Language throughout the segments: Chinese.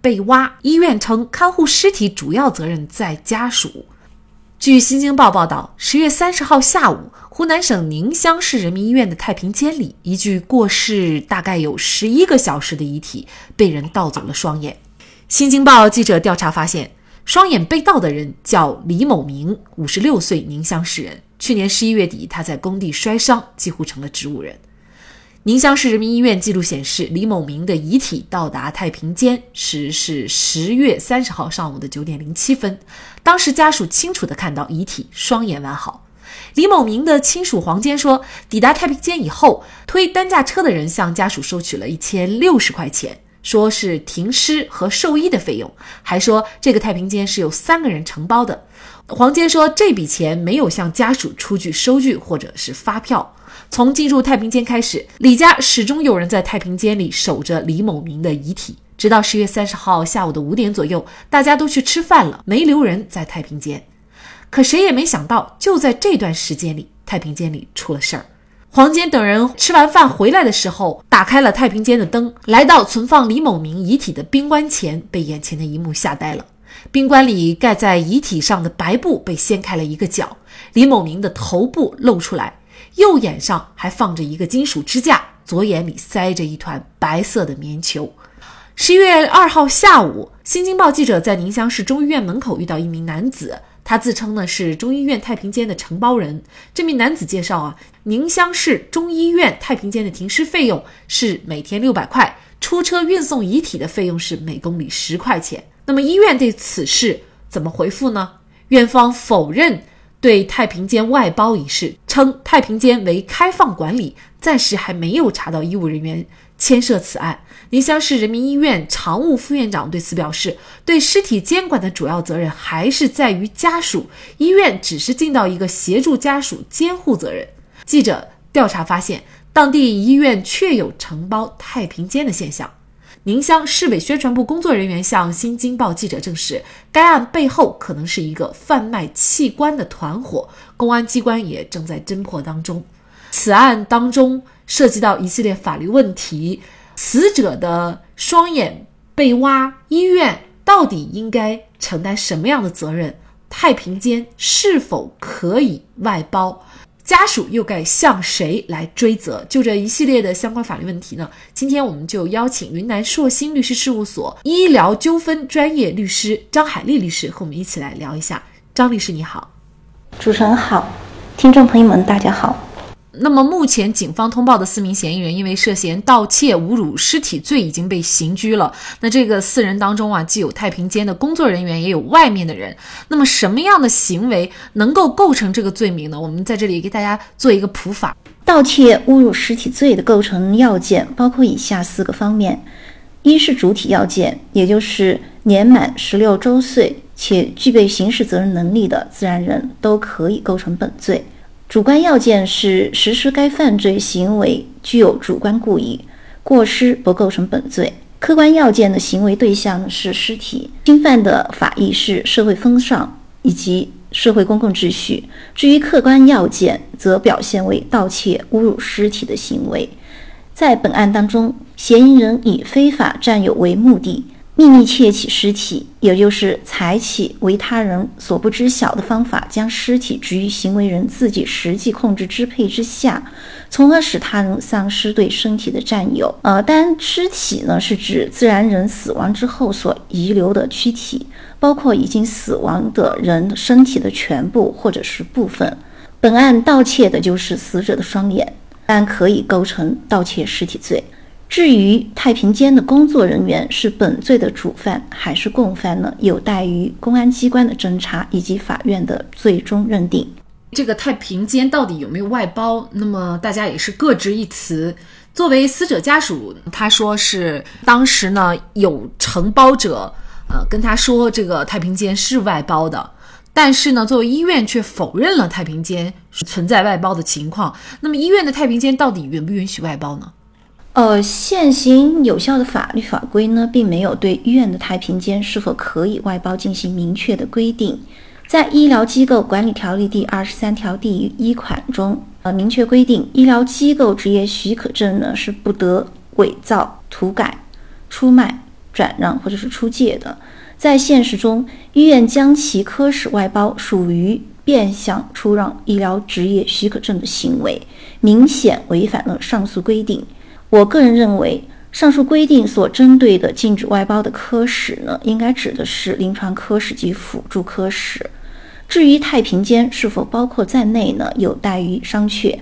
被挖，医院称看护尸体主要责任在家属。据《新京报》报道，十月三十号下午，湖南省宁乡市人民医院的太平间里，一具过世大概有十一个小时的遗体被人盗走了双眼。《新京报》记者调查发现，双眼被盗的人叫李某明，五十六岁，宁乡市人。去年十一月底，他在工地摔伤，几乎成了植物人。宁乡市人民医院记录显示，李某明的遗体到达太平间时是十月三十号上午的九点零七分。当时家属清楚地看到遗体双眼完好。李某明的亲属黄坚说，抵达太平间以后，推担架车的人向家属收取了一千六十块钱，说是停尸和寿衣的费用，还说这个太平间是由三个人承包的。黄坚说，这笔钱没有向家属出具收据或者是发票。从进入太平间开始，李家始终有人在太平间里守着李某明的遗体，直到十月三十号下午的五点左右，大家都去吃饭了，没留人在太平间。可谁也没想到，就在这段时间里，太平间里出了事儿。黄坚等人吃完饭回来的时候，打开了太平间的灯，来到存放李某明遗体的冰棺前，被眼前的一幕吓呆了。冰棺里盖在遗体上的白布被掀开了一个角，李某明的头部露出来。右眼上还放着一个金属支架，左眼里塞着一团白色的棉球。十一月二号下午，新京报记者在宁乡市中医院门口遇到一名男子，他自称呢是中医院太平间的承包人。这名男子介绍啊，宁乡市中医院太平间的停尸费用是每天六百块，出车运送遗体的费用是每公里十块钱。那么医院对此事怎么回复呢？院方否认。对太平间外包一事称，太平间为开放管理，暂时还没有查到医务人员牵涉此案。宁乡市人民医院常务副院长对此表示，对尸体监管的主要责任还是在于家属，医院只是尽到一个协助家属监护责任。记者调查发现，当地医院确有承包太平间的现象。宁乡市委宣传部工作人员向新京报记者证实，该案背后可能是一个贩卖器官的团伙，公安机关也正在侦破当中。此案当中涉及到一系列法律问题，死者的双眼被挖，医院到底应该承担什么样的责任？太平间是否可以外包？家属又该向谁来追责？就这一系列的相关法律问题呢？今天我们就邀请云南硕鑫律师事务所医疗纠纷专业律师张海丽律师和我们一起来聊一下。张律师你好，主持人好，听众朋友们大家好。那么目前警方通报的四名嫌疑人，因为涉嫌盗窃、侮辱尸体罪，已经被刑拘了。那这个四人当中啊，既有太平间的工作人员，也有外面的人。那么什么样的行为能够构成这个罪名呢？我们在这里给大家做一个普法。盗窃、侮辱尸体罪的构成要件包括以下四个方面：一是主体要件，也就是年满十六周岁且具备刑事责任能力的自然人都可以构成本罪。主观要件是实施该犯罪行为具有主观故意，过失不构成本罪。客观要件的行为对象是尸体，侵犯的法益是社会风尚以及社会公共秩序。至于客观要件，则表现为盗窃、侮辱尸体的行为。在本案当中，嫌疑人以非法占有为目的。秘密窃取尸体，也就是采取为他人所不知晓的方法，将尸体置于行为人自己实际控制支配之下，从而使他人丧失对身体的占有。呃，当然尸体呢，是指自然人死亡之后所遗留的躯体，包括已经死亡的人身体的全部或者是部分。本案盗窃的就是死者的双眼，但可以构成盗窃尸体罪。至于太平间的工作人员是本罪的主犯还是共犯呢？有待于公安机关的侦查以及法院的最终认定。这个太平间到底有没有外包？那么大家也是各执一词。作为死者家属，他说是当时呢有承包者，呃跟他说这个太平间是外包的。但是呢，作为医院却否认了太平间存在外包的情况。那么，医院的太平间到底允不允许外包呢？呃，现行有效的法律法规呢，并没有对医院的太平间是否可以外包进行明确的规定。在《医疗机构管理条例》第二十三条第一款中，呃，明确规定，医疗机构执业许可证呢是不得伪造、涂改、出卖、转让或者是出借的。在现实中，医院将其科室外包属于变相出让医疗执业许可证的行为，明显违反了上述规定。我个人认为，上述规定所针对的禁止外包的科室呢，应该指的是临床科室及辅助科室。至于太平间是否包括在内呢？有待于商榷。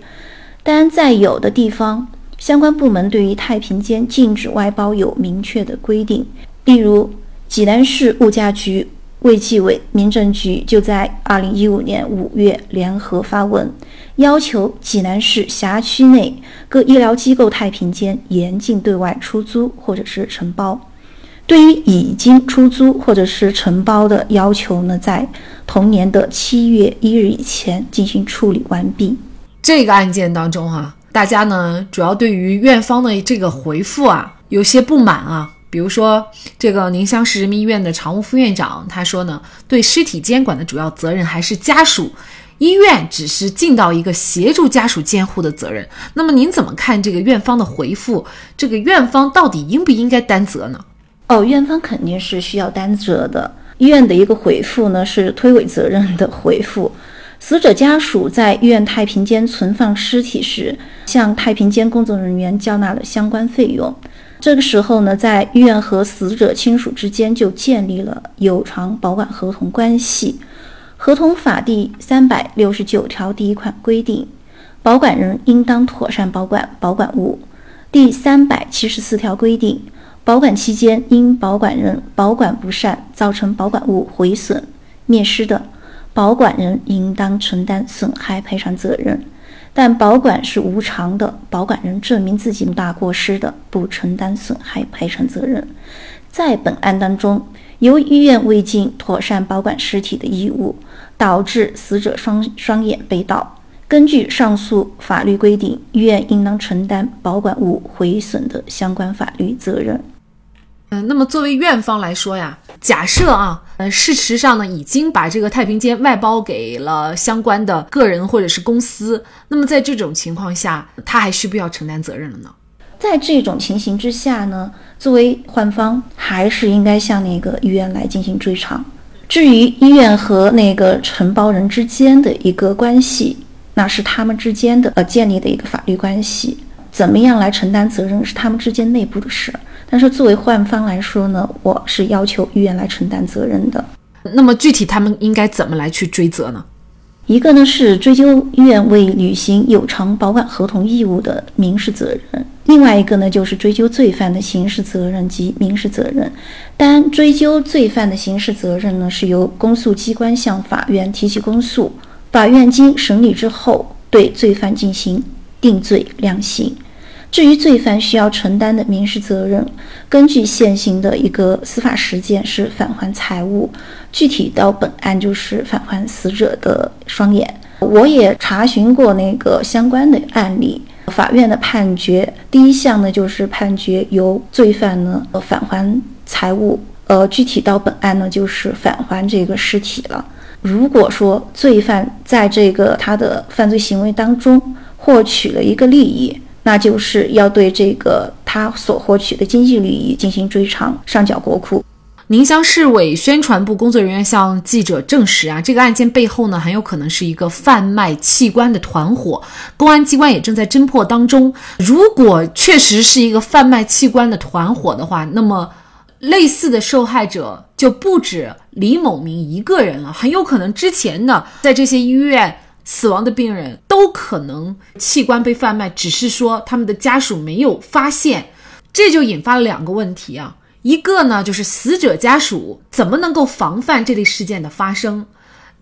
但在有的地方，相关部门对于太平间禁止外包有明确的规定。例如，济南市物价局、卫计委、民政局就在2015年5月联合发文，要求济南市辖区内各医疗机构太平间严禁对外出租或者是承包。对于已经出租或者是承包的要求呢，在同年的七月一日以前进行处理完毕。这个案件当中哈，大家呢主要对于院方的这个回复啊有些不满啊。比如说，这个宁乡市人民医院的常务副院长他说呢，对尸体监管的主要责任还是家属，医院只是尽到一个协助家属监护的责任。那么您怎么看这个院方的回复？这个院方到底应不应该担责呢？哦，院方肯定是需要担责的。医院的一个回复呢，是推诿责任的回复。死者家属在医院太平间存放尸体时，向太平间工作人员交纳了相关费用。这个时候呢，在医院和死者亲属之间就建立了有偿保管合同关系。合同法第三百六十九条第一款规定，保管人应当妥善保管保管物。第三百七十四条规定。保管期间，因保管人保管不善造成保管物毁损、灭失的，保管人应当承担损害赔偿责任；但保管是无偿的，保管人证明自己重大过失的，不承担损害赔偿责任。在本案当中，由医院未尽妥善保管尸体的义务，导致死者双双眼被盗。根据上述法律规定，医院应当承担保管物毁损的相关法律责任。嗯，那么作为院方来说呀，假设啊，呃，事实上呢，已经把这个太平间外包给了相关的个人或者是公司，那么在这种情况下，他还需不需要承担责任了呢？在这种情形之下呢，作为患方，还是应该向那个医院来进行追偿。至于医院和那个承包人之间的一个关系，那是他们之间的呃建立的一个法律关系，怎么样来承担责任是他们之间内部的事。但是作为患方来说呢，我是要求医院来承担责任的。那么具体他们应该怎么来去追责呢？一个呢是追究医院未履行有偿保管合同义务的民事责任，另外一个呢就是追究罪犯的刑事责任及民事责任。单追究罪犯的刑事责任呢，是由公诉机关向法院提起公诉，法院经审理之后对罪犯进行定罪量刑。至于罪犯需要承担的民事责任，根据现行的一个司法实践是返还财物，具体到本案就是返还死者的双眼。我也查询过那个相关的案例，法院的判决第一项呢就是判决由罪犯呢返还财物，呃，具体到本案呢就是返还这个尸体了。如果说罪犯在这个他的犯罪行为当中获取了一个利益，那就是要对这个他所获取的经济利益进行追偿，上缴国库。宁乡市委宣传部工作人员向记者证实啊，这个案件背后呢，很有可能是一个贩卖器官的团伙，公安机关也正在侦破当中。如果确实是一个贩卖器官的团伙的话，那么类似的受害者就不止李某明一个人了，很有可能之前呢，在这些医院。死亡的病人都可能器官被贩卖，只是说他们的家属没有发现，这就引发了两个问题啊。一个呢，就是死者家属怎么能够防范这类事件的发生？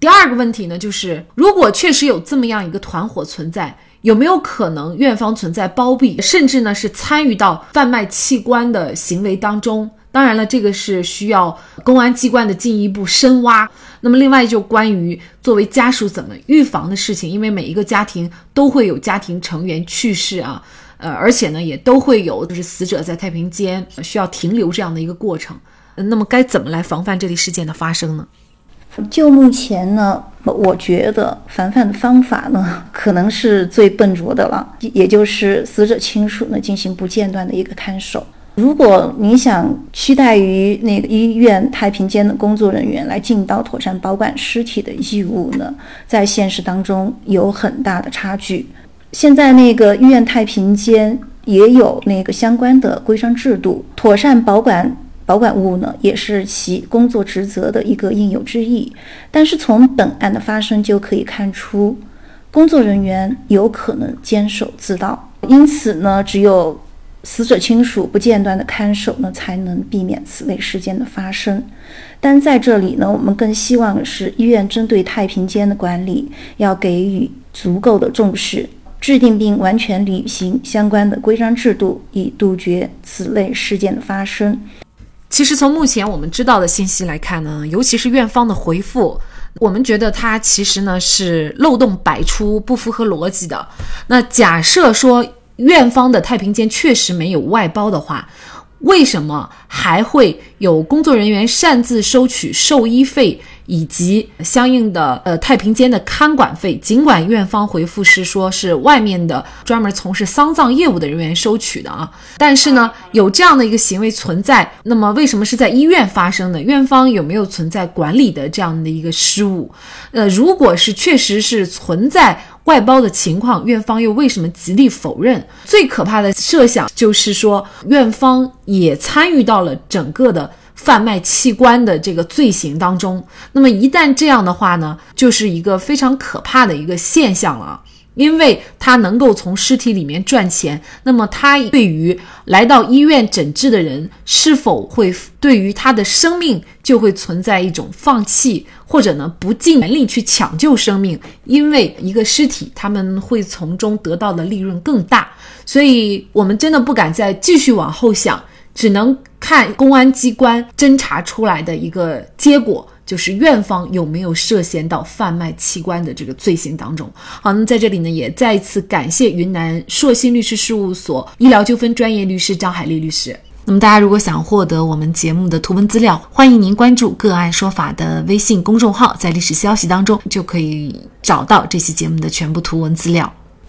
第二个问题呢，就是如果确实有这么样一个团伙存在，有没有可能院方存在包庇，甚至呢是参与到贩卖器官的行为当中？当然了，这个是需要公安机关的进一步深挖。那么，另外就关于作为家属怎么预防的事情，因为每一个家庭都会有家庭成员去世啊，呃，而且呢，也都会有就是死者在太平间需要停留这样的一个过程。那么，该怎么来防范这类事件的发生呢？就目前呢，我觉得防范的方法呢，可能是最笨拙的了，也就是死者亲属呢进行不间断的一个看守。如果你想期待于那个医院太平间的工作人员来尽到妥善保管尸体的义务呢，在现实当中有很大的差距。现在那个医院太平间也有那个相关的规章制度，妥善保管。保管物呢，也是其工作职责的一个应有之义。但是从本案的发生就可以看出，工作人员有可能监守自盗，因此呢，只有死者亲属不间断的看守呢，才能避免此类事件的发生。但在这里呢，我们更希望的是医院针对太平间的管理要给予足够的重视，制定并完全履行相关的规章制度，以杜绝此类事件的发生。其实从目前我们知道的信息来看呢，尤其是院方的回复，我们觉得它其实呢是漏洞百出，不符合逻辑的。那假设说院方的太平间确实没有外包的话，为什么还会有工作人员擅自收取寿医费？以及相应的呃太平间的看管费，尽管院方回复是说是外面的专门从事丧葬业务的人员收取的啊，但是呢有这样的一个行为存在，那么为什么是在医院发生的？院方有没有存在管理的这样的一个失误？呃，如果是确实是存在外包的情况，院方又为什么极力否认？最可怕的设想就是说院方也参与到了整个的。贩卖器官的这个罪行当中，那么一旦这样的话呢，就是一个非常可怕的一个现象了，因为他能够从尸体里面赚钱，那么他对于来到医院诊治的人，是否会对于他的生命就会存在一种放弃，或者呢不尽全力去抢救生命？因为一个尸体，他们会从中得到的利润更大，所以我们真的不敢再继续往后想。只能看公安机关侦查出来的一个结果，就是院方有没有涉嫌到贩卖器官的这个罪行当中。好，那在这里呢，也再一次感谢云南硕鑫律师事务所医疗纠纷专业律师张海丽律师。那么大家如果想获得我们节目的图文资料，欢迎您关注“个案说法”的微信公众号，在历史消息当中就可以找到这期节目的全部图文资料。